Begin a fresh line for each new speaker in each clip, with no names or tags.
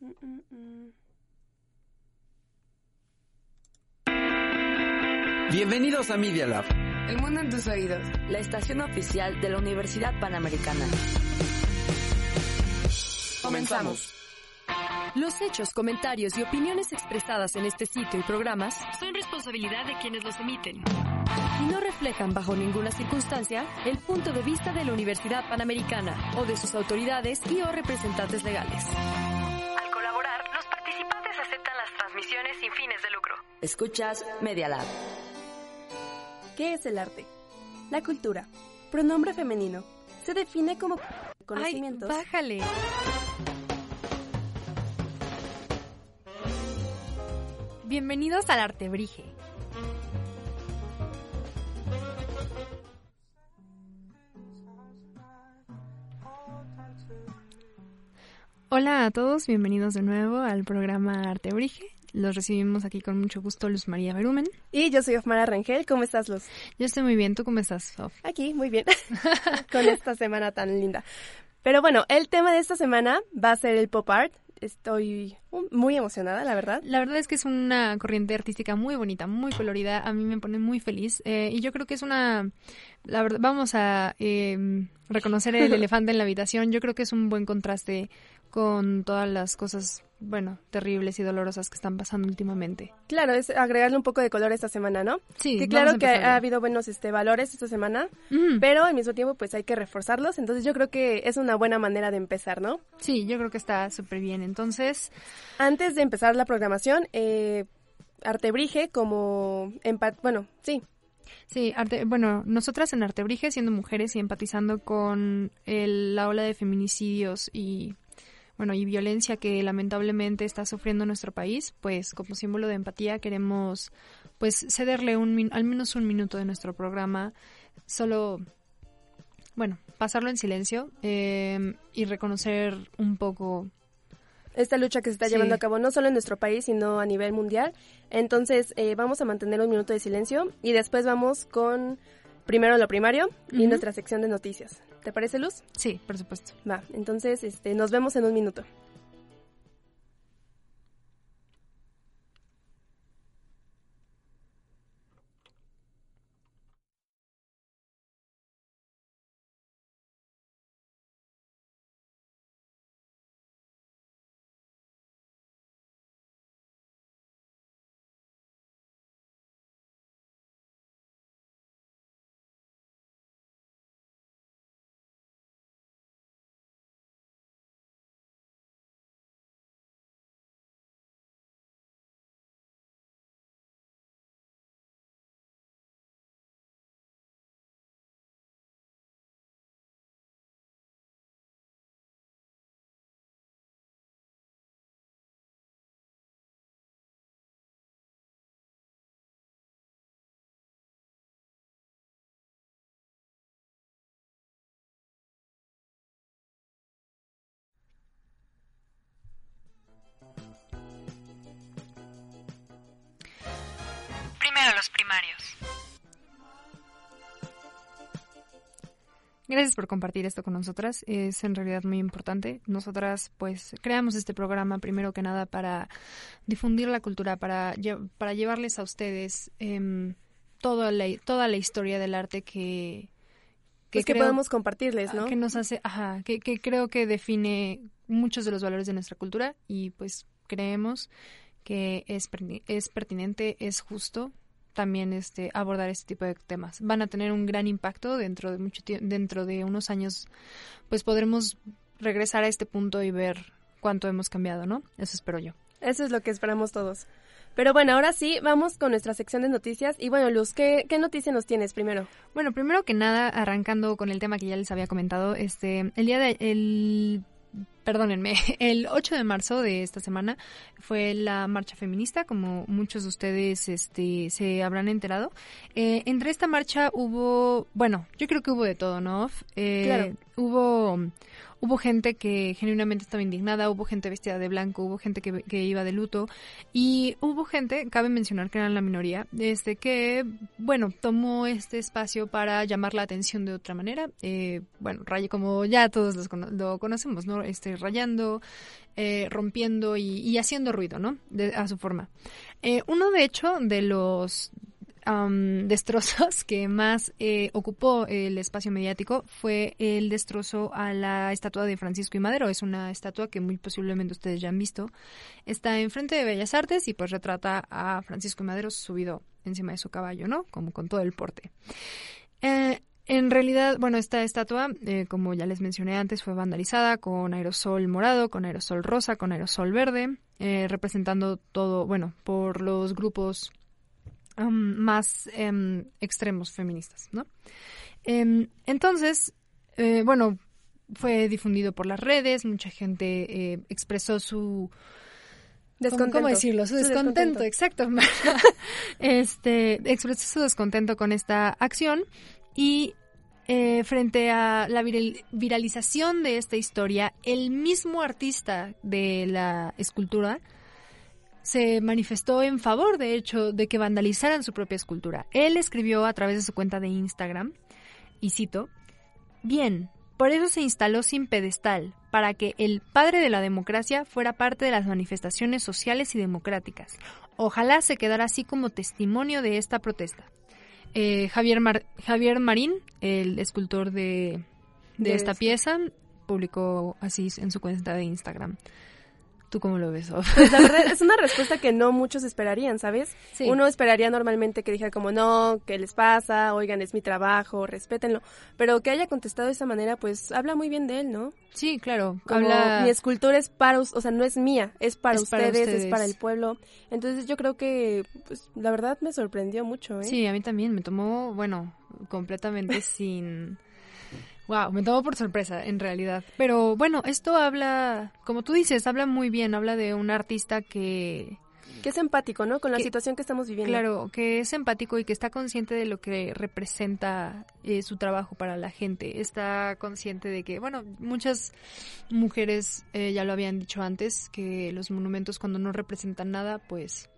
Mm, mm, mm.
Bienvenidos a Media Lab.
El mundo en tus oídos.
la estación oficial de la Universidad Panamericana.
Comenzamos.
Los hechos, comentarios y opiniones expresadas en este sitio y programas son responsabilidad de quienes los emiten y no reflejan bajo ninguna circunstancia el punto de vista de la Universidad Panamericana o de sus autoridades y o representantes legales.
Escuchas Media Lab.
¿Qué es el arte? La cultura. Pronombre femenino. Se define como conocimientos.
Ay, bájale. Bienvenidos al Artebrige. Hola a todos, bienvenidos de nuevo al programa Artebrige. Los recibimos aquí con mucho gusto Luz María Berumen.
Y yo soy Ofmara Rangel. ¿Cómo estás, Luz?
Yo estoy muy bien, ¿tú cómo estás, Of?
Aquí, muy bien. con esta semana tan linda. Pero bueno, el tema de esta semana va a ser el pop art. Estoy muy emocionada, la verdad.
La verdad es que es una corriente artística muy bonita, muy colorida. A mí me pone muy feliz. Eh, y yo creo que es una... La verdad, vamos a eh, reconocer el elefante en la habitación. Yo creo que es un buen contraste con todas las cosas, bueno, terribles y dolorosas que están pasando últimamente.
Claro, es agregarle un poco de color esta semana, ¿no?
Sí,
Que claro que ha habido buenos este, valores esta semana, pero al mismo tiempo pues hay que reforzarlos. Entonces yo creo que es una buena manera de empezar, ¿no?
Sí, yo creo que está súper bien. Entonces,
Antes de empezar la programación, eh, Artebrige como bueno, sí,
sí, arte, bueno, nosotras en Artebrige, siendo mujeres y empatizando con el- la ola de feminicidios y bueno, y violencia que lamentablemente está sufriendo nuestro país, pues como símbolo de empatía queremos pues cederle un min- al menos un minuto de nuestro programa, solo bueno, pasarlo en silencio eh, y reconocer un poco
esta lucha que se está
Sí.
llevando a cabo no solo en nuestro país, sino a nivel mundial. Entonces eh, vamos a mantener un minuto de silencio y después vamos con primero lo primario y nuestra sección de noticias. ¿Te parece, Luz?
Sí, por supuesto.
Va, entonces este, nos vemos en un minuto.
Los primarios. Gracias por compartir esto con nosotras. Es en realidad muy importante. Nosotras, pues, creamos este programa primero que nada para difundir la cultura, para, lle- para llevarles a ustedes em, toda, la, toda la historia del arte que,
Que, que
creo-
podemos compartirles, ¿no?
que nos hace, ajá, que, que creo que define muchos de los valores de nuestra cultura y pues creemos que es, es pertinente, es justo también este abordar este tipo de temas. Van a tener un gran impacto dentro de mucho tie- dentro de unos años pues podremos regresar a este punto y ver cuánto hemos cambiado, ¿no? Eso espero yo.
Eso es lo que esperamos todos. Pero bueno, ahora sí, vamos con nuestra sección de noticias. Y bueno, Luz, ¿qué, qué noticia nos tienes primero?
Bueno, primero que nada, arrancando con el tema que ya les había comentado, este, el día de, el, perdónenme, el 8 de marzo de esta semana fue la marcha feminista, como muchos de ustedes, este, se habrán enterado. Eh, entre esta marcha hubo, bueno, yo creo que hubo de todo, ¿no? Eh,
Claro.
Hubo hubo gente que genuinamente estaba indignada, hubo gente vestida de blanco, hubo gente que, que, iba de luto y hubo gente, cabe mencionar que eran la minoría, este que, bueno, tomó este espacio para llamar la atención de otra manera, eh, bueno, raye como ya todos lo conocemos, ¿no? Este, rayando, eh, rompiendo y, y, haciendo ruido, ¿no? De, a su forma. Eh, uno, de hecho, de los destrozos que más eh, ocupó el espacio mediático fue el destrozo a la estatua de Francisco y Madero. Es una estatua que muy posiblemente ustedes ya han visto. Está enfrente de Bellas Artes y pues retrata a Francisco y Madero subido encima de su caballo, ¿no? Como con todo el porte. Eh, en realidad, bueno, esta estatua, eh, como ya les mencioné antes, fue vandalizada con aerosol morado, con aerosol rosa, con aerosol verde, representando todo, bueno, por los grupos más em, extremos feministas, ¿no? Em, entonces, eh, bueno, fue difundido por las redes, mucha gente eh, expresó su
descontento.
¿Cómo, decirlo? Su, descontento, exacto. este, expresó su descontento con esta acción y eh, frente a la viralización de esta historia, el mismo artista de la escultura se manifestó en favor, de hecho, de que vandalizaran su propia escultura. Él escribió a través de su cuenta de Instagram, y cito, Bien, por eso se instaló sin pedestal, para que el padre de la democracia fuera parte de las manifestaciones sociales y democráticas. Ojalá se quedara así como testimonio de esta protesta. Eh, Javier, Javier Marín, el escultor de, de, esta pieza, publicó así en su cuenta de Instagram. ¿Tú cómo lo ves?
Pues la verdad es una respuesta que no muchos esperarían, ¿sabes? Uno esperaría normalmente que dijera como, no, ¿qué les pasa? Oigan, es mi trabajo, respétenlo. Pero que haya contestado de esa manera, pues habla muy bien de él, ¿no?
Sí, claro.
habla... Mi escultura es para, o sea, no es mía, es para, ustedes, es para el pueblo. Entonces yo creo que, pues, la verdad me sorprendió mucho, ¿eh?
Sí, a mí también, me tomó, bueno, completamente sin Wow, me tomó por sorpresa, en realidad. Pero bueno, esto habla, como tú dices, habla muy bien, habla de un artista que...
Que es empático, ¿no? Con la situación que estamos viviendo.
Claro, que es empático y que está consciente de lo que representa eh, su trabajo para la gente. Está consciente de que, bueno, muchas mujeres eh, ya lo habían dicho antes, que los monumentos cuando no representan nada, pues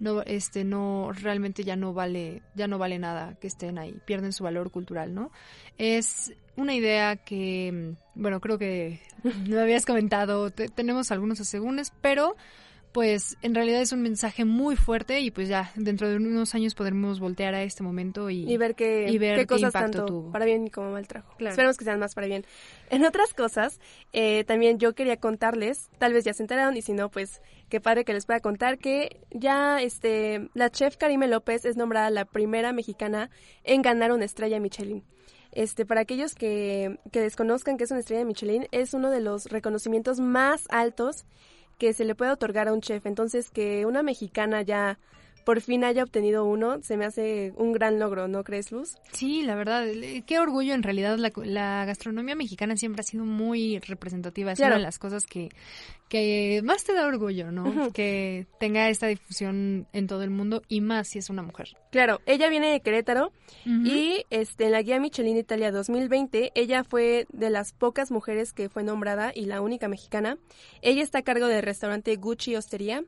no este no realmente ya no vale ya no vale nada que estén ahí pierden su valor cultural no es una idea que bueno creo que me habías comentado tenemos algunos asegúnes pero pues en realidad es un mensaje muy fuerte y pues ya dentro de unos años podremos voltear a este momento y,
ver qué, qué cosas tanto para bien como mal trajo. Esperemos que sean más para bien. En otras cosas, eh, también yo quería contarles, tal vez ya se enteraron y si no, pues qué padre que les pueda contar que ya este la chef Karime López es nombrada la primera mexicana en ganar una estrella Michelin. Este, para aquellos que, que desconozcan que es una estrella Michelin, es uno de los reconocimientos más altos que se le puede otorgar a un chef. Entonces, que una mexicana ya por fin haya obtenido uno, se me hace un gran logro, ¿no crees, Luz?
Sí, la verdad, qué orgullo en realidad. La, gastronomía mexicana siempre ha sido muy representativa, es una de las cosas que, que más te da orgullo, ¿no? Que tenga esta difusión en todo el mundo y más si es una mujer.
Claro, ella viene de Querétaro y este en la guía Michelin Italia 2020 ella fue de las pocas mujeres que fue nombrada y la única mexicana. Ella está a cargo del restaurante Gucci Hostería,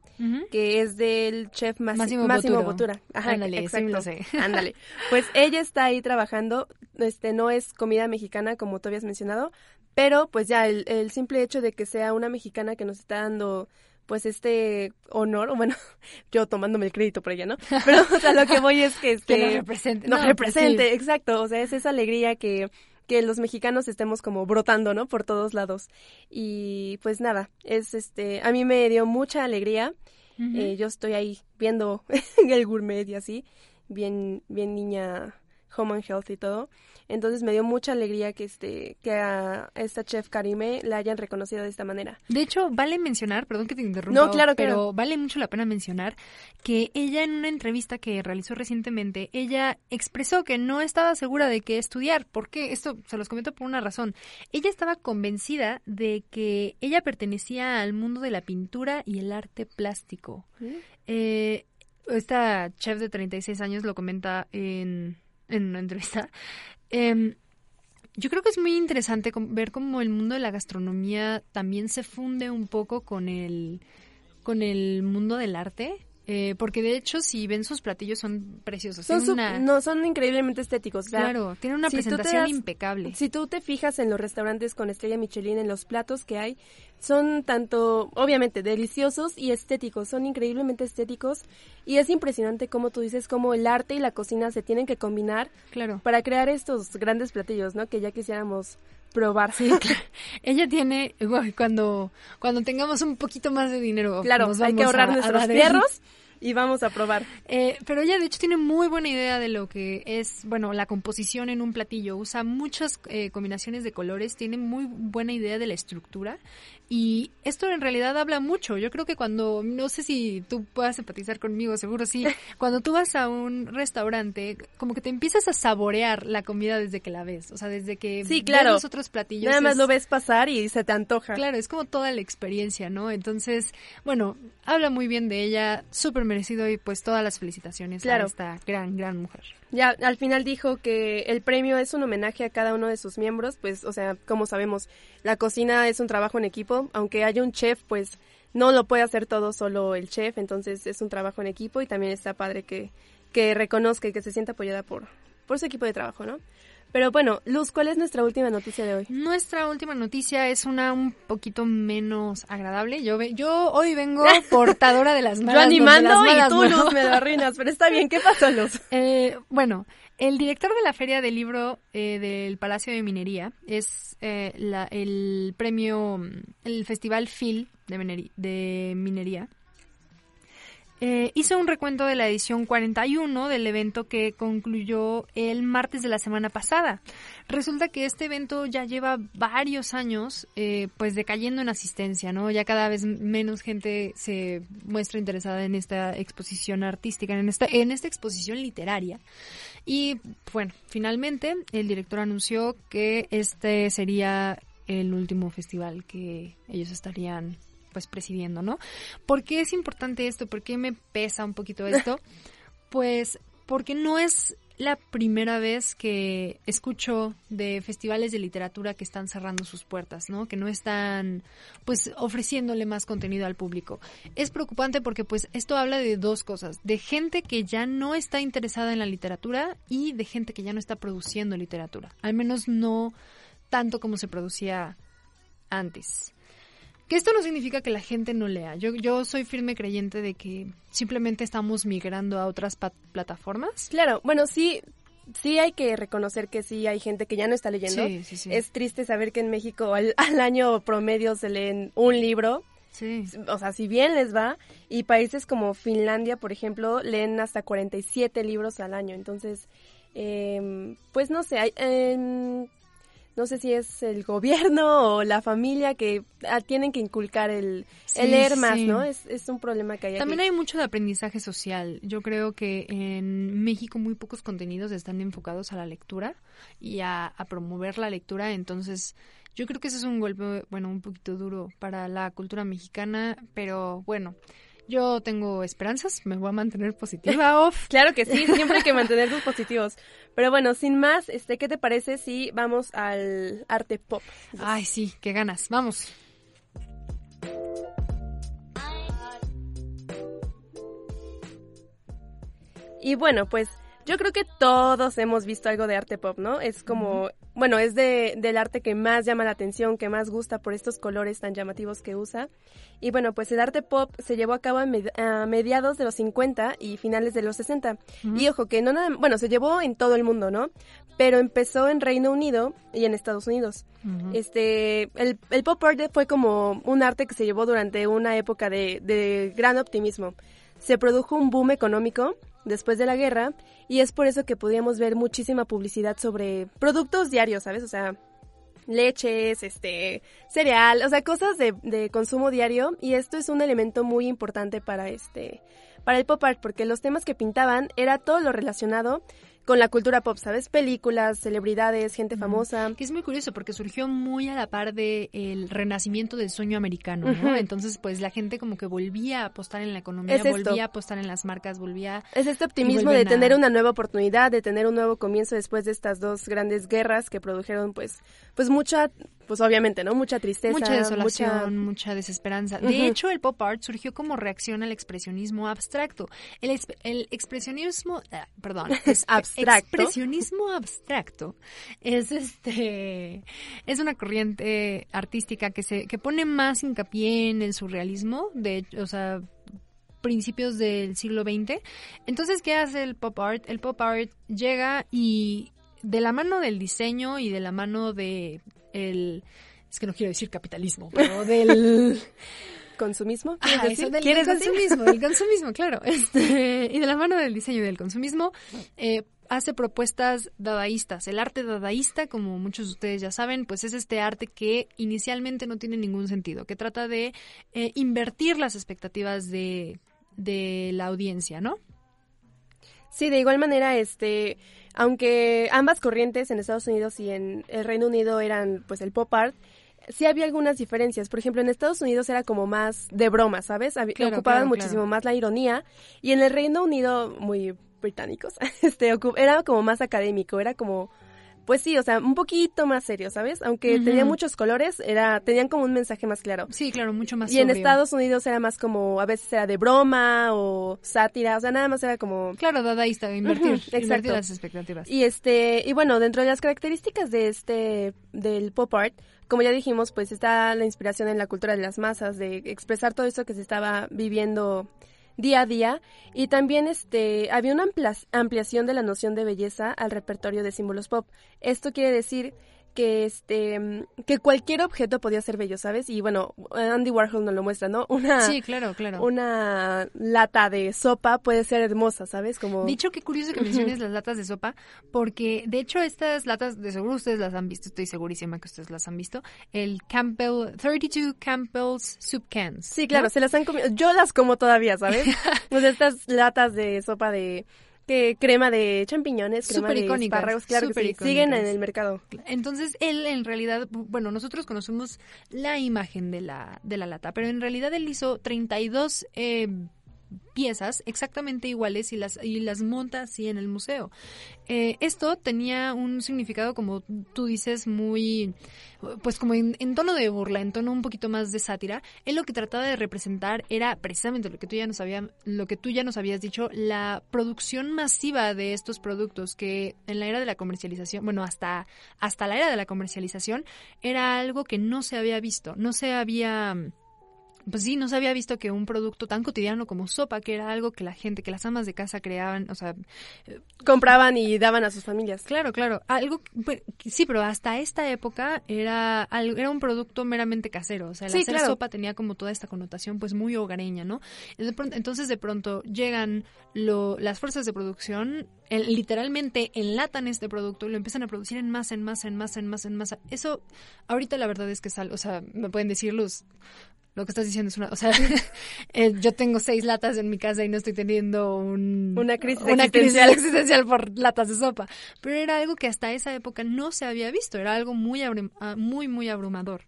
que es del chef Máximo, Máximo Botura.
Ajá, Ándale, exacto.
Ándale. Pues ella está ahí trabajando, este no es comida mexicana como tú habías mencionado, pero pues ya el, el simple hecho de que sea una mexicana que nos está dando pues este honor, o bueno, yo tomándome el crédito por ella, ¿no? Pero, o sea, lo que voy es que... Este,
que represente.
Nos pues represente, exacto. O sea, es esa alegría que, que los mexicanos estemos como brotando, ¿no? Por todos lados. Y pues nada, es este, a mí me dio mucha alegría. eh, yo estoy ahí viendo el gourmet y así, bien, bien niña home and health y todo. Entonces me dio mucha alegría que este que a esta chef Karime la hayan reconocido de esta manera.
De hecho, vale mencionar, perdón que te interrumpa,
no, claro,
pero vale mucho la pena mencionar que ella en una entrevista que realizó recientemente, ella expresó que no estaba segura de qué estudiar. ¿Por qué? Esto se los comento por una razón. Ella estaba convencida de que ella pertenecía al mundo de la pintura y el arte plástico. ¿Mm? Eh, esta chef de 36 años lo comenta en, en una entrevista, Em, yo creo que es muy interesante ver cómo el mundo de la gastronomía también se funde un poco con el, con el mundo del arte. Eh, porque de hecho, si ven sus platillos, son preciosos.
Son No, son increíblemente estéticos.
claro, tienen una presentación impecable.
Si tú te fijas en los restaurantes con estrella Michelin, en los platos que hay, son tanto, obviamente, deliciosos y estéticos. Son increíblemente estéticos. Y es impresionante como tú dices, cómo el arte y la cocina se tienen que combinar
claro.
para crear estos grandes platillos, ¿no? Que ya quisiéramos probar.
Sí, Ella tiene, cuando, cuando tengamos un poquito más de dinero,
claro, hay que ahorrar nuestros fierros y vamos a probar.
Eh, pero ella de hecho tiene muy buena idea de lo que es, bueno, la composición en un platillo. Usa muchas eh, combinaciones de colores, tiene muy buena idea de la estructura y esto en realidad habla mucho. Yo creo que cuando, no sé si tú puedas empatizar conmigo, seguro sí, cuando tú vas a un restaurante, como que te empiezas a saborear la comida desde que la ves. O sea, desde que
sí, claro.
ves los otros platillos.
Nada más lo ves pasar y se te antoja.
Claro, es como toda la experiencia, ¿no? Entonces, bueno, habla muy bien de ella, súper merecido y pues todas las felicitaciones a esta gran, gran mujer.
Ya al final dijo que el premio es un homenaje a cada uno de sus miembros, pues, o sea, como sabemos, la cocina es un trabajo en equipo, aunque haya un chef, pues no lo puede hacer todo solo el chef, entonces es un trabajo en equipo y también está padre que, que reconozca y que se sienta apoyada por, por su equipo de trabajo, ¿no? Pero bueno, Luz, ¿cuál es nuestra última noticia de hoy?
Nuestra última noticia es una un poquito menos agradable. Yo yo hoy vengo portadora de las malas.
Yo animando y tú, Luz, me lo arruinas. Pero está bien, ¿qué pasó, Luz?
Eh, bueno, el director de la Feria del Libro eh, del Palacio de Minería es eh, la, el premio, el Festival de, de Minería eh, hizo un recuento de la edición 41 del evento que concluyó el martes de la semana pasada. Resulta que este evento ya lleva varios años eh, pues decayendo en asistencia, ¿no? Ya cada vez menos gente se muestra interesada en esta exposición artística, en esta, en esta exposición literaria. Y bueno, finalmente el director anunció que este sería el último festival que ellos estarían pues presidiendo, ¿no? ¿Por qué es importante esto? ¿Por qué me pesa un poquito esto? Pues porque no es la primera vez que escucho de festivales de literatura que están cerrando sus puertas, ¿no? Que no están, pues, ofreciéndole más contenido al público. Es preocupante porque, pues, esto habla de dos cosas: de gente que ya no está interesada en la literatura y de gente que ya no está produciendo literatura. Al menos no tanto como se producía antes. Que esto no significa que la gente no lea. Yo, yo soy firme creyente de que simplemente estamos migrando a otras plataformas.
Claro, bueno, sí, sí hay que reconocer que sí hay gente que ya no está leyendo.
Sí, sí, sí.
Es triste saber que en México al, año promedio se leen un libro.
Sí.
O sea, si bien les va, y países como Finlandia, por ejemplo, leen hasta 47 libros al año. Entonces, eh, pues no sé, hay, no sé si es el gobierno o la familia que ah, tienen que inculcar el, leer más, ¿no? Es, es, un problema que hay.
También hay mucho de aprendizaje social. Yo creo que en México muy pocos contenidos están enfocados a la lectura y a, a promover la lectura, entonces yo creo que ese es un golpe, bueno, un poquito duro para la cultura mexicana, pero bueno. Yo tengo esperanzas, me voy a mantener positiva, off.
claro que sí, siempre hay que mantenernos positivos. Pero bueno, sin más, este, ¿qué te parece si vamos al arte pop?
Ay, sí, qué ganas. Vamos.
Y bueno, pues yo creo que todos hemos visto algo de arte pop, ¿no? Es como, bueno, es de, del arte que más llama la atención, que más gusta por estos colores tan llamativos que usa. Y bueno, pues el arte pop se llevó a cabo a, mediados de los 50 y finales de los 60. Y ojo, que no nada, bueno, se llevó en todo el mundo, ¿no? Pero empezó en Reino Unido y en Estados Unidos. Este, el, el, pop art fue como un arte que se llevó durante una época de, de gran optimismo. Se produjo un boom económico después de la guerra y es por eso que podíamos ver muchísima publicidad sobre productos diarios, ¿sabes? O sea, leches, este, cereal, o sea, cosas de, de, consumo diario y esto es un elemento muy importante para este, para el pop art porque los temas que pintaban era todo lo relacionado con la cultura pop, ¿sabes? Películas, celebridades, gente famosa.
Que es muy curioso porque surgió muy a la par del el renacimiento del sueño americano, ¿no? Entonces, pues la gente como que volvía a apostar en la economía, volvía a apostar en las marcas, volvía...
Es este optimismo de tener una nueva oportunidad, de tener un nuevo comienzo después de estas dos grandes guerras que produjeron, pues, pues mucha pues obviamente, ¿no? Mucha tristeza.
Mucha desolación, mucha, desesperanza. De hecho, el pop art surgió como reacción al expresionismo abstracto. El, el expresionismo, ah, perdón, es abstracto. Expresionismo abstracto es este es una corriente artística que se que pone más hincapié en el surrealismo, de, o sea, principios del siglo XX. Entonces, ¿qué hace el pop art? El pop art llega y de la mano del diseño y de la mano de el es que no quiero decir capitalismo, pero del
consumismo.
Ah, eso del, consumismo, del consumismo, claro. Este, y de la mano del diseño y del consumismo, eh, hace propuestas dadaístas. El arte dadaísta, como muchos de ustedes ya saben, pues es este arte que inicialmente no tiene ningún sentido, que trata de eh, invertir las expectativas de, de la audiencia, ¿no?
Sí, de igual manera, este, aunque ambas corrientes en Estados Unidos y en el Reino Unido eran pues el pop art, sí había algunas diferencias. Por ejemplo, en Estados Unidos era como más de broma, ¿sabes? ocupaban muchísimo más la ironía y en el Reino Unido, muy británicos, este, era como más académico, era como pues sí, o sea, un poquito más serio, ¿sabes? Aunque tenía muchos colores, era tenían como un mensaje más claro.
Sí, claro, mucho más
Y en Estados Unidos era más como, a veces era de broma o sátira, o sea, nada más era como...
Claro, dadaísta, invertir, invertir las expectativas.
Y este, y bueno, dentro de las características de este, del pop art, como ya dijimos, pues está la inspiración en la cultura de las masas, de expresar todo eso que se estaba viviendo día a día y también este había una ampliación de la noción de belleza al repertorio de símbolos pop. Esto quiere decir que este que cualquier objeto podía ser bello, ¿sabes? Y bueno, Andy Warhol nos lo muestra, ¿no? Una
Sí, claro, claro.
Una lata de sopa puede ser hermosa, ¿sabes? Como
Dicho qué curioso que menciones las latas de sopa, porque de hecho estas latas de seguro ustedes las han visto, estoy segurísima que ustedes las han visto, el Campbell 32 Campbell's soup cans.
Sí, claro, se las han comido. Yo las como todavía, ¿sabes? pues estas latas de sopa de que crema de champiñones, crema super de espárragos, claro que siguen en el mercado.
Entonces, él en realidad, bueno, nosotros conocemos la imagen de la, de la lata, pero en realidad él hizo 32 eh, piezas exactamente iguales y las, y las monta así en el museo. Eh, esto tenía un significado, como tú dices, muy, pues como en, tono de burla, en tono un poquito más de sátira. Él lo que trataba de representar era precisamente lo que tú ya nos, había, lo que tú ya nos habías dicho, la producción masiva de estos productos que en la era de la comercialización, bueno, hasta, hasta la era de la comercialización, era algo que no se había visto, no se había pues sí, no se había visto que un producto tan cotidiano como sopa, que era algo que la gente, que las amas de casa creaban, o sea...
Eh, Compraban y daban a sus familias.
Claro, claro. Algo, pues, sí, pero hasta esta época era, era un producto meramente casero. O sea, la sopa tenía como toda esta connotación pues muy hogareña, ¿no? entonces de pronto llegan lo, las fuerzas de producción, literalmente enlatan este producto y lo empiezan a producir en masa, en masa, en masa, en masa, en masa. Eso, ahorita la verdad es que es algo, o sea, me pueden decir los lo que estás diciendo es una, o sea, eh, yo tengo seis latas en mi casa y no estoy teniendo
una crisis
una existencial. crisis existencial por latas de sopa, pero era algo que hasta esa época no se había visto, era algo muy ah, muy muy abrumador.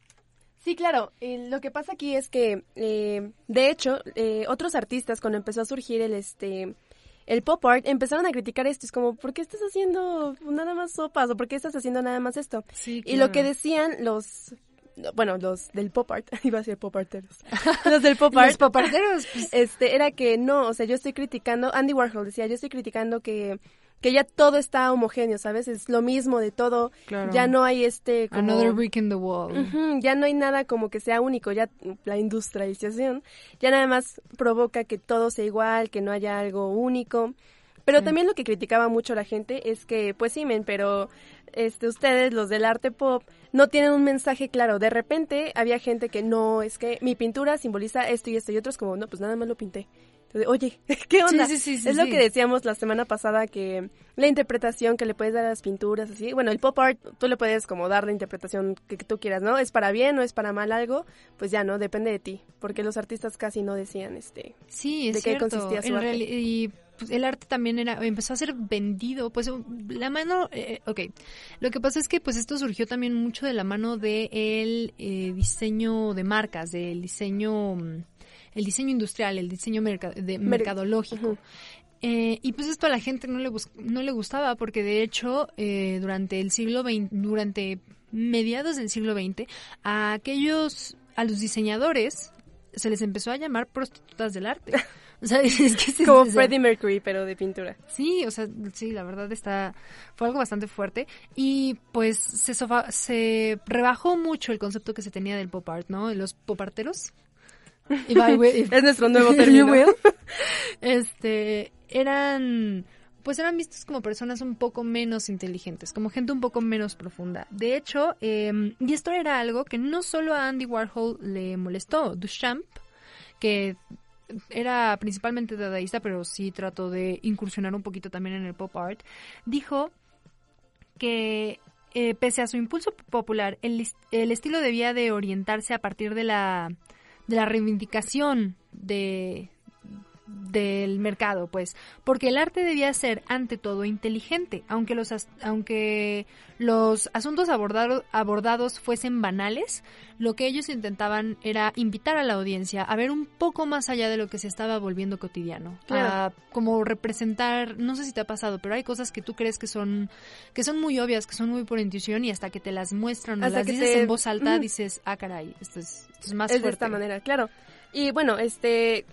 Sí, claro. lo que pasa aquí es que, eh, de hecho, eh, otros artistas cuando empezó a surgir el este el pop art empezaron a criticar esto. Es como, ¿por qué estás haciendo nada más sopas? ¿O por qué estás haciendo nada más esto? Sí, Y lo que decían los bueno, los del pop art, iba a ser pop arteros, los del pop art,
los pop arteros,
pues. este, era que no, o sea, yo estoy criticando, Andy Warhol decía, yo estoy criticando que que ya todo está homogéneo, ¿sabes? Es lo mismo de todo. Ya no hay este
como, Another brick in the wall.
ya no hay nada como que sea único, ya la industrialización ya nada más provoca que todo sea igual, que no haya algo único. Pero también lo que criticaba mucho la gente es que, pues sí, men, pero este, ustedes, los del arte pop, no tienen un mensaje claro. De repente había gente que no, es que mi pintura simboliza esto y esto, y otros como, no, pues nada más lo pinté. Entonces, Oye, ¿qué onda? es lo que decíamos la semana pasada, que la interpretación que le puedes dar a las pinturas, así, bueno, el pop art, tú le puedes como dar la interpretación que, tú quieras, ¿no? Es para bien o es para mal algo, pues ya, ¿no? Depende de ti, porque los artistas casi no decían, este,
sí, es de qué consistía su arte. Y pues, el arte también era empezó a ser vendido, pues la mano, eh, ok, lo que pasa es que pues esto surgió también mucho de la mano de el eh, diseño de marcas, del diseño, mm, el diseño industrial, el diseño de, mercadológico. Eh, y pues esto a la gente no le, no le gustaba porque de hecho durante el siglo XX, durante mediados del siglo XX, a aquellos, a los diseñadores se les empezó a llamar prostitutas del arte. O sea, es
que Como Freddie Mercury, pero de pintura.
Sí, o sea, sí, la verdad está, fue algo bastante fuerte. Y pues se, se rebajó mucho el concepto que se tenía del pop art, ¿no? Los pop arteros.
es nuestro nuevo término.
este, eran pues eran vistos como personas un poco menos inteligentes, como gente un poco menos profunda. De hecho, em, y esto era algo que no solo a Andy Warhol le molestó, Duchamp, que era principalmente dadaísta, pero sí trató de incursionar un poquito también en el pop art, dijo que eh, pese a su impulso popular, el, el, estilo debía de orientarse a partir de la, de la reivindicación de, del mercado, pues, porque el arte debía ser ante todo inteligente, aunque los aunque los asuntos abordados abordados fuesen banales, lo que ellos intentaban era invitar a la audiencia a ver un poco más allá de lo que se estaba volviendo cotidiano, como representar, no sé si te ha pasado, pero hay cosas que tú crees que son que son muy obvias, que son muy por intuición y hasta que te las muestran o las dices en voz alta dices, "Ah, caray, esto es, más fuerte."
de esta manera, claro. Y bueno, este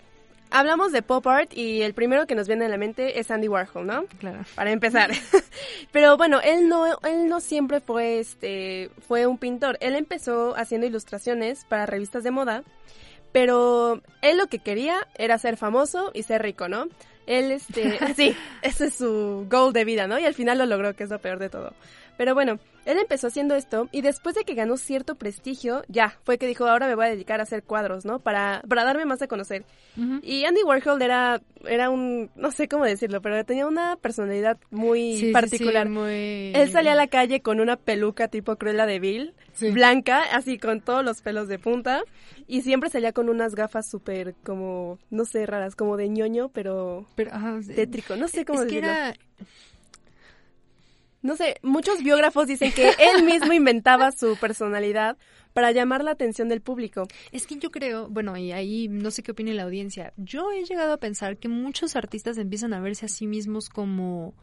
Hablamos de pop art y el primero que nos viene a la mente es Andy Warhol, ¿no?
Claro.
Para empezar. Pero bueno, él no, él no siempre fue, este, fue un pintor. Él empezó haciendo ilustraciones para revistas de moda, pero él lo que quería era ser famoso y ser rico, ¿no? Él, este, sí, ese es su goal de vida, ¿no? Y al final lo logró, que es lo peor de todo. Pero bueno, él empezó haciendo esto y después de que ganó cierto prestigio, ya, fue que dijo, ahora me voy a dedicar a hacer cuadros, ¿no? Para, para darme más a conocer. Y Andy Warhol era, era un, no sé cómo decirlo, pero tenía una personalidad muy particular. muy... Él salía a la calle con una peluca tipo Cruella de Vil, blanca, así con todos los pelos de punta, y siempre salía con unas gafas súper como, no sé, raras, como de ñoño, pero, pero tétrico, no sé cómo decirlo. No sé, muchos biógrafos dicen que él mismo inventaba su personalidad para llamar la atención del público.
Es que yo creo, bueno, y ahí no sé qué opine la audiencia, yo he llegado a pensar que muchos artistas empiezan a verse a sí mismos como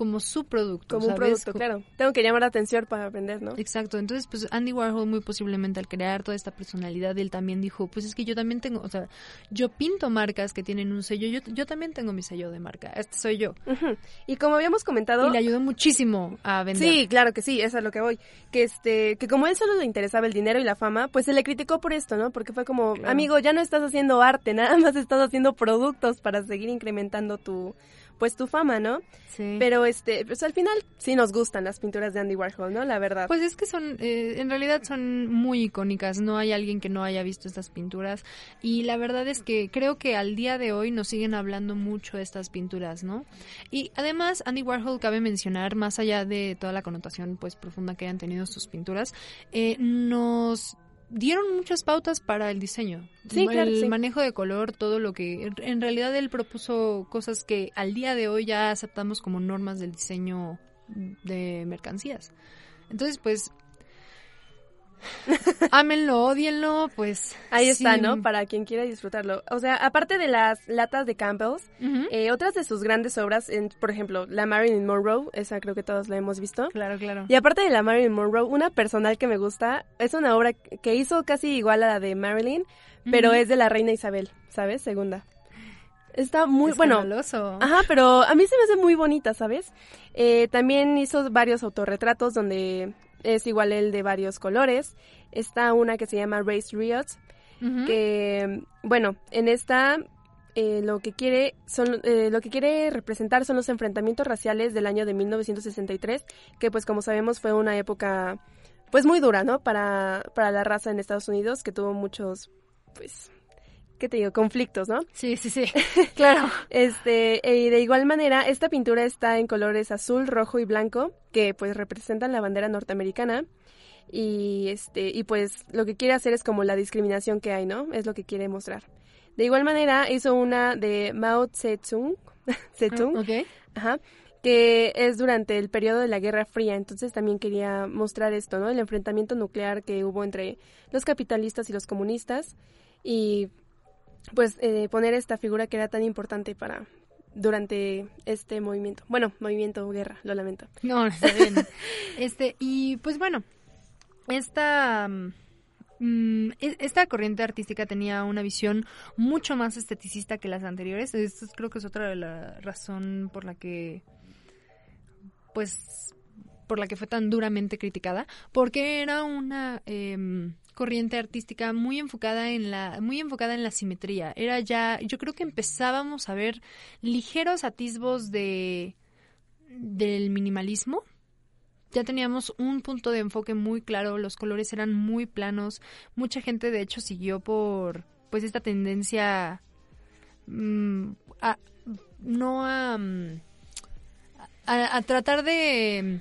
como su producto.
Como un producto, claro. Tengo que llamar la atención para aprender, ¿no?
Exacto. Entonces, pues Andy Warhol muy posiblemente al crear toda esta personalidad, él también dijo, pues es que yo también tengo, o sea, yo pinto marcas que tienen un sello, yo, yo también tengo mi sello de marca, este soy yo.
Y como habíamos comentado...
Y le ayudó muchísimo a vender.
Sí, claro que sí, eso es lo que voy. Que este, que como él solo le interesaba el dinero y la fama, pues se le criticó por esto, ¿no? Porque fue como, amigo, ya no estás haciendo arte, nada más estás haciendo productos para seguir incrementando tu pues tu fama, ¿no? Sí. Pero este, pues al final sí nos gustan las pinturas de Andy Warhol, ¿no? La verdad.
Pues es que son, eh, en realidad son muy icónicas, no hay alguien que no haya visto estas pinturas y la verdad es que creo que al día de hoy nos siguen hablando mucho estas pinturas, ¿no? Y además Andy Warhol cabe mencionar, más allá de toda la connotación pues profunda que hayan tenido sus pinturas, eh, nos dieron muchas pautas para el diseño. Sí, el manejo de color, todo lo que en realidad él propuso cosas que al día de hoy ya aceptamos como normas del diseño de mercancías. Entonces, pues Ámenlo, odienlo, pues.
Ahí está, ¿no? Para quien quiera disfrutarlo. O sea, aparte de las latas de Campbell's, eh, otras de sus grandes obras, en, por ejemplo, la Marilyn Monroe, esa creo que todos la hemos visto.
Claro, claro.
Y aparte de la Marilyn Monroe, una personal que me gusta, es una obra que hizo casi igual a la de Marilyn, pero es de la reina Isabel, ¿sabes? Segunda. Está muy bueno. Ajá, pero a mí se me hace muy bonita, ¿sabes? Eh, también hizo varios autorretratos donde es igual el de varios colores. Está una que se llama Race Riot, que, bueno, en esta eh, lo que quiere son eh, lo que quiere representar son los enfrentamientos raciales del año de 1963 que pues como sabemos fue una época pues muy dura no para para la raza en Estados Unidos que tuvo muchos pues ¿qué te digo? Conflictos, ¿no?
Sí, sí, sí. claro.
Este, y de igual manera, esta pintura está en colores azul, rojo y blanco, que pues representan la bandera norteamericana. Y este, y pues lo que quiere hacer es como la discriminación que hay, ¿no? Es lo que quiere mostrar. De igual manera, hizo una de Mao Zedong, Setung.
Ah,
Ajá que es durante el periodo de la Guerra Fría. Entonces también quería mostrar esto, ¿no? El enfrentamiento nuclear que hubo entre los capitalistas y los comunistas y pues eh, poner esta figura que era tan importante para durante este movimiento. Bueno, movimiento guerra, lo lamento.
No, está bien. este, y pues bueno, esta mm, e, esta corriente artística tenía una visión mucho más esteticista que las anteriores. Esto creo que es otra de la razón por la que pues por la que fue tan duramente criticada, porque era una em, corriente artística muy enfocada en la muy enfocada en la simetría. Era ya, yo creo que empezábamos a ver ligeros atisbos de del minimalismo. Ya teníamos un punto de enfoque muy claro, los colores eran muy planos. Mucha gente de hecho siguió por pues esta tendencia mm, a no a mm, a, tratar de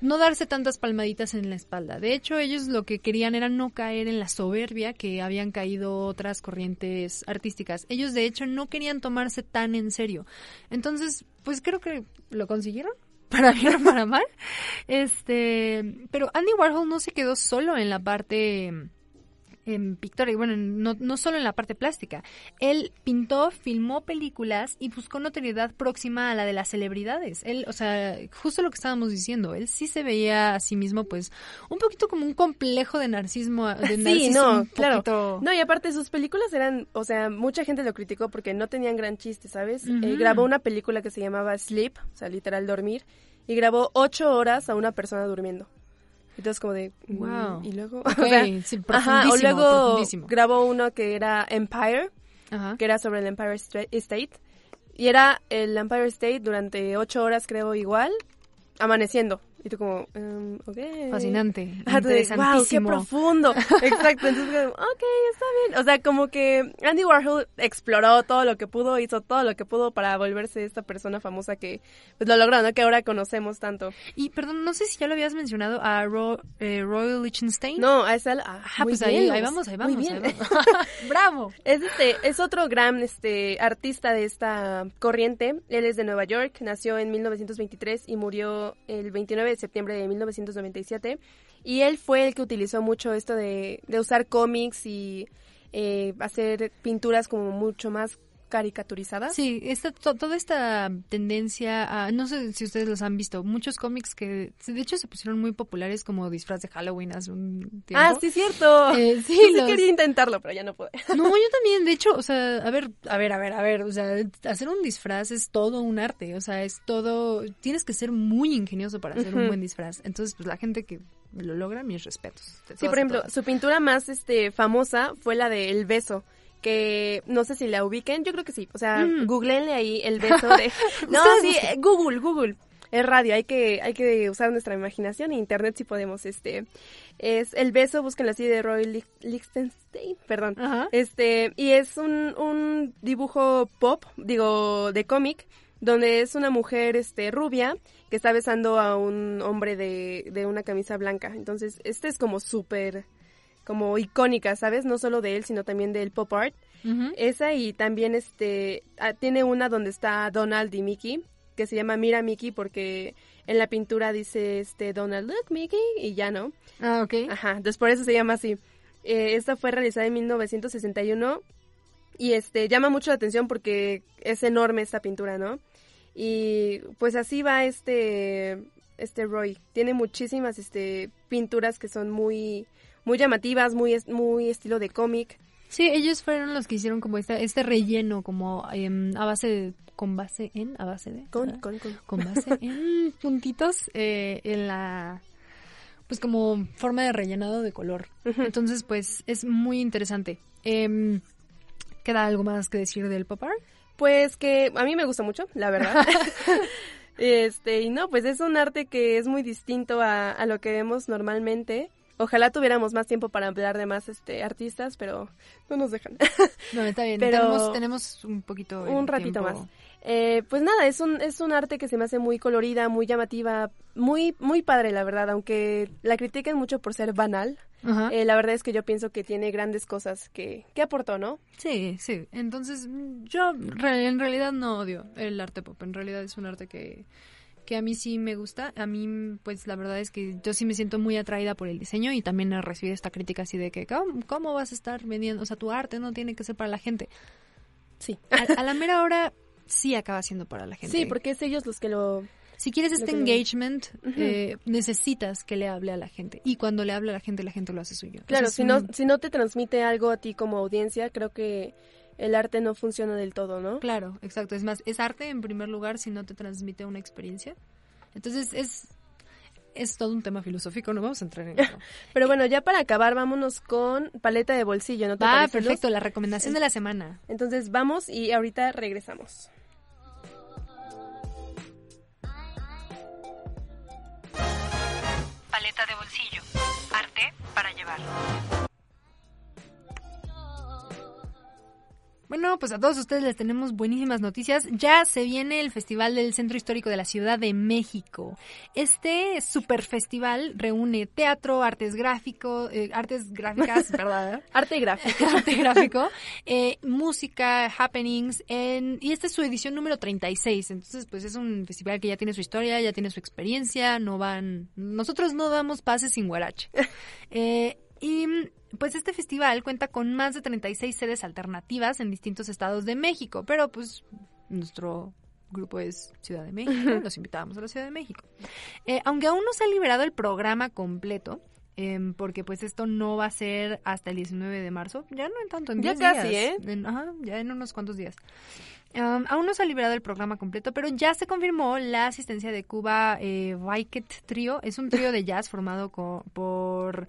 no darse tantas palmaditas en la espalda. De hecho, ellos lo que querían era no caer en la soberbia que habían caído otras corrientes artísticas. Ellos, de hecho, no querían tomarse tan en serio. Entonces, pues creo que lo consiguieron. Para bien o para mal. Este, pero Andy Warhol no se quedó solo en la parte en pictórica, y bueno, no, no solo en la parte plástica. Él pintó, filmó películas y buscó notoriedad próxima a la de las celebridades. Él, o sea, justo lo que estábamos diciendo, él sí se veía a sí mismo, pues, un poquito como un complejo de narcismo. De
sí, no, claro. No, y aparte sus películas eran, o sea, mucha gente lo criticó porque no tenían gran chiste, ¿sabes? Eh, grabó una película que se llamaba Sleep, o sea, literal dormir, y grabó ocho horas a una persona durmiendo. Entonces como de
wow.
Mm", y luego
sí, ajá, o luego
grabó uno que era Empire, que era sobre el Empire State y era el Empire State durante ocho horas creo igual amaneciendo y tú como, um, ok.
Fascinante.
Ah, wow, qué profundo. Exacto. Entonces, ok, está bien. O sea, como que Andy Warhol exploró todo lo que pudo, hizo todo lo que pudo para volverse esta persona famosa que pues lo logró, ¿no? Que ahora conocemos tanto.
Y perdón, no sé si ya lo habías mencionado a eh, Royal Lichtenstein.
No, a esa, ah,
pues ahí, ahí, vamos, ahí vamos. Muy bien. Bravo.
Es este, es otro gran este artista de esta corriente. Él es de Nueva York, nació en 1923 y murió el 29 de septiembre de 1997. Y él fue el que utilizó mucho esto de, de usar cómics y eh, hacer pinturas como mucho más caricaturizada.
Sí, esta, toda esta tendencia a, no sé si ustedes los han visto, muchos cómics que de hecho se pusieron muy populares como disfraz de Halloween hace un tiempo.
Ah, sí, cierto. Eh, sí, quería intentarlo, pero ya no pude.
No, yo también, de hecho, o sea, a ver, a ver, a ver, a ver, o sea, hacer un disfraz es todo un arte, o sea, es todo, tienes que ser muy ingenioso para hacer un buen disfraz. Entonces, pues la gente que lo logra, mis respetos.
Sí, por ejemplo, su pintura más este famosa fue la de El beso que no sé si la ubiquen, yo creo que sí. O sea, mm. googleenle ahí el beso de... no, sí, eh, Google, Google. Es radio, hay que, hay que usar nuestra imaginación e internet si podemos, este, es el beso, búsquenlo así de Roy Lichtenstein, perdón, este, y es un, un dibujo pop, digo, de cómic, donde es una mujer, este, rubia, que está besando a un hombre de, de una camisa blanca, entonces, este es como súper, como icónica, ¿sabes? No solo de él, sino también del pop art. Esa y también este ah, tiene una donde está Donald y Mickey, que se llama Mira Mickey porque en la pintura dice este Donald Look Mickey y ya no.
Ah, ok.
Ajá, entonces por eso se llama así. Eh, esta fue realizada en 1961 y este llama mucho la atención porque es enorme esta pintura, ¿no? Y pues así va este este Roy. Tiene muchísimas este pinturas que son muy muy llamativas, muy, muy estilo de cómic.
Sí, ellos fueron los que hicieron como este, este relleno, como em, a base de, con base en, a base de.
Con, con, con.
Con base en puntitos eh, en la, pues como forma de rellenado de color. Entonces, pues es muy interesante. Eh, ¿Queda algo más que decir del pop art?
Pues que a mí me gusta mucho, la verdad. este, y no, pues es un arte que es muy distinto a, a lo que vemos normalmente. Ojalá tuviéramos más tiempo para hablar de más este artistas, pero no nos dejan.
No, está bien. Pero tenemos, un poquito.
Un ratito más. Eh, pues nada, es un, es un arte que se me hace muy colorida, muy llamativa, muy, muy padre, la verdad, aunque la critiquen mucho por ser banal. eh, la verdad es que yo pienso que tiene grandes cosas que, que aportó, ¿no?
Sí, sí. Entonces, yo en realidad no odio el arte pop. En realidad es un arte que, que a mí sí me gusta. A mí, pues la verdad es que yo sí me siento muy atraída por el diseño y también he recibido esta crítica así de que, ¿cómo, vas a estar vendiendo? O sea, tu arte no tiene que ser para la gente.
Sí.
A, a la mera hora sí acaba siendo para la gente.
Sí, porque es ellos los que lo
si quieres este engagement, eh, necesitas que le hable a la gente. Y cuando le habla a la gente, la gente lo hace suyo.
Claro, si, no, si no te transmite algo a ti como audiencia, creo que el arte no funciona del todo, ¿no?
Claro, exacto. Es más, es arte en primer lugar si no te transmite una experiencia. Entonces es es todo un tema filosófico, no vamos a entrar en eso.
Pero bueno, ya para acabar, vámonos con paleta de bolsillo, ¿no te
Ah, perfecto, la recomendación de la semana.
Entonces vamos y ahorita regresamos.
de bolsillo. Arte para llevar.
Bueno, pues a todos ustedes les tenemos buenísimas noticias. Ya se viene el Festival del Centro Histórico de la Ciudad de México. Este super festival reúne teatro, artes gráfico, eh, artes gráficas, ¿verdad?
Arte gráfico.
Arte gráfico, eh, música, happenings, en, y esta es su edición número 36. Entonces, pues es un festival que ya tiene su historia, ya tiene su experiencia, no van, nosotros no damos pases sin guarache. Eh, y pues este festival cuenta con más de 36 sedes alternativas en distintos estados de México, pero pues nuestro grupo es Ciudad de México, los invitábamos a la Ciudad de México. Eh, aunque aún no se ha liberado el programa completo, em, porque pues esto no va a ser hasta el 19 de marzo, ya no en tanto, en
ya casi,
¿eh? ajá, ya en unos cuantos días. aún no se ha liberado el programa completo, pero ya se confirmó la asistencia de Cuba eh, Trio. Es un trío de jazz formado por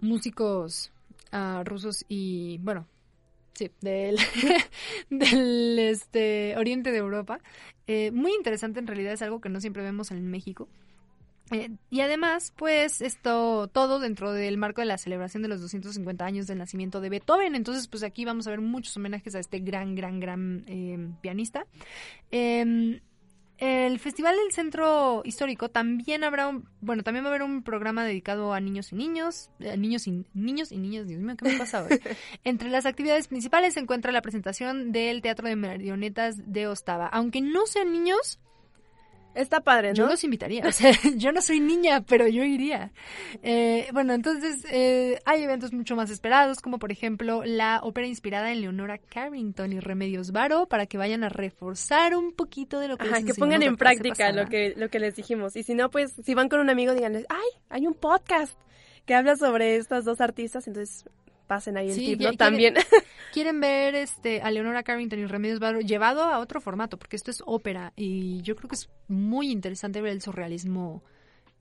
músicos ah, rusos y, bueno, sí, del, del este, oriente de Europa. Eh, muy interesante, en realidad es algo que no siempre vemos en México. Eh, y además, pues esto todo dentro del marco de la celebración de los 250 años del nacimiento de Beethoven. Entonces, pues aquí vamos a ver muchos homenajes a este gran, gran, gran eh, pianista. Em, el Festival del Centro Histórico también habrá un, bueno, también va a haber un programa dedicado a niños y niños, a niños y niños y niñas, Dios mío, ¿qué me pasa hoy? Entre las actividades principales se encuentra la presentación del Teatro de Marionetas de Ostava. Aunque no sean niños,
Está padre, ¿no?
Yo los invitaría. O sea, yo no soy niña, pero yo iría. Eh, bueno, entonces eh, hay eventos mucho más esperados, como por ejemplo la ópera inspirada en Leonora Carrington y Remedios Varo, para que vayan a reforzar un poquito de lo que
Ajá, que pongan en práctica lo que, lo que les dijimos. Y si no, pues, si van con un amigo, díganles, ay, hay un podcast que habla sobre estas dos artistas, entonces pasen ahí el sí, tip, También.
Quieren ver este a Leonora Carrington y Remedios Varo llevado a otro formato, porque esto es ópera y yo creo que es muy interesante ver el surrealismo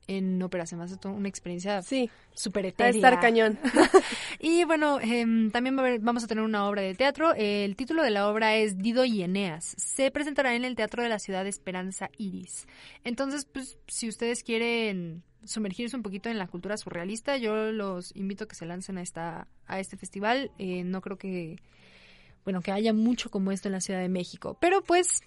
en ópera, se me hace una experiencia
sí.
súper etérea.
estar cañón.
y bueno, em, también vamos a tener una obra de teatro. El título de la obra es Dido y Eneas. Se presentará en el Teatro de la Ciudad de Esperanza Iris. Entonces, pues, si ustedes quieren sumergirse un poquito en la cultura surrealista, yo los invito a que se lancen a esta a este festival. Eh, no creo que bueno que haya mucho como esto en la Ciudad de México, pero pues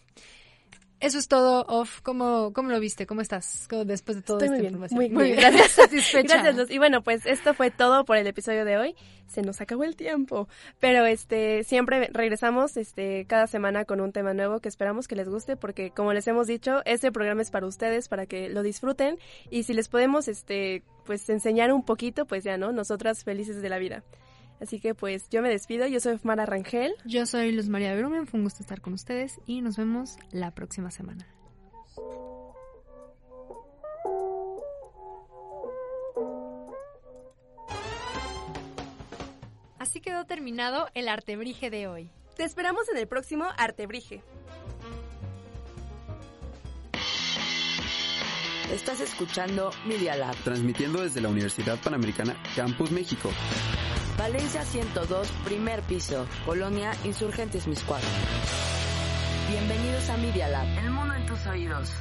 eso es todo, Off. ¿Cómo, ¿Cómo lo viste? ¿Cómo estás después de todo
Estoy
esta
muy Bien, muy, bien. Gracias. Satisfecha. Gracias. Y bueno, pues esto fue todo por el episodio de hoy. Se nos acabó el tiempo. Pero este siempre regresamos este cada semana con un tema nuevo que esperamos que les guste porque como les hemos dicho, este programa es para ustedes, para que lo disfruten. Y si les podemos este pues enseñar un poquito, pues ya, ¿no? Nosotras felices de la vida. Así que pues yo me despido, yo soy Mara Rangel.
Yo soy Luz María Brumen, fue un gusto estar con ustedes y nos vemos la próxima semana. Así quedó terminado el Artebrige de hoy.
Te esperamos en el próximo Artebrige.
Estás escuchando Media Lab.
Transmitiendo desde la Universidad Panamericana Campus México.
Valencia 102, primer piso, Colonia Insurgentes Miscuadro. Bienvenidos a Media Lab. El mundo en tus oídos.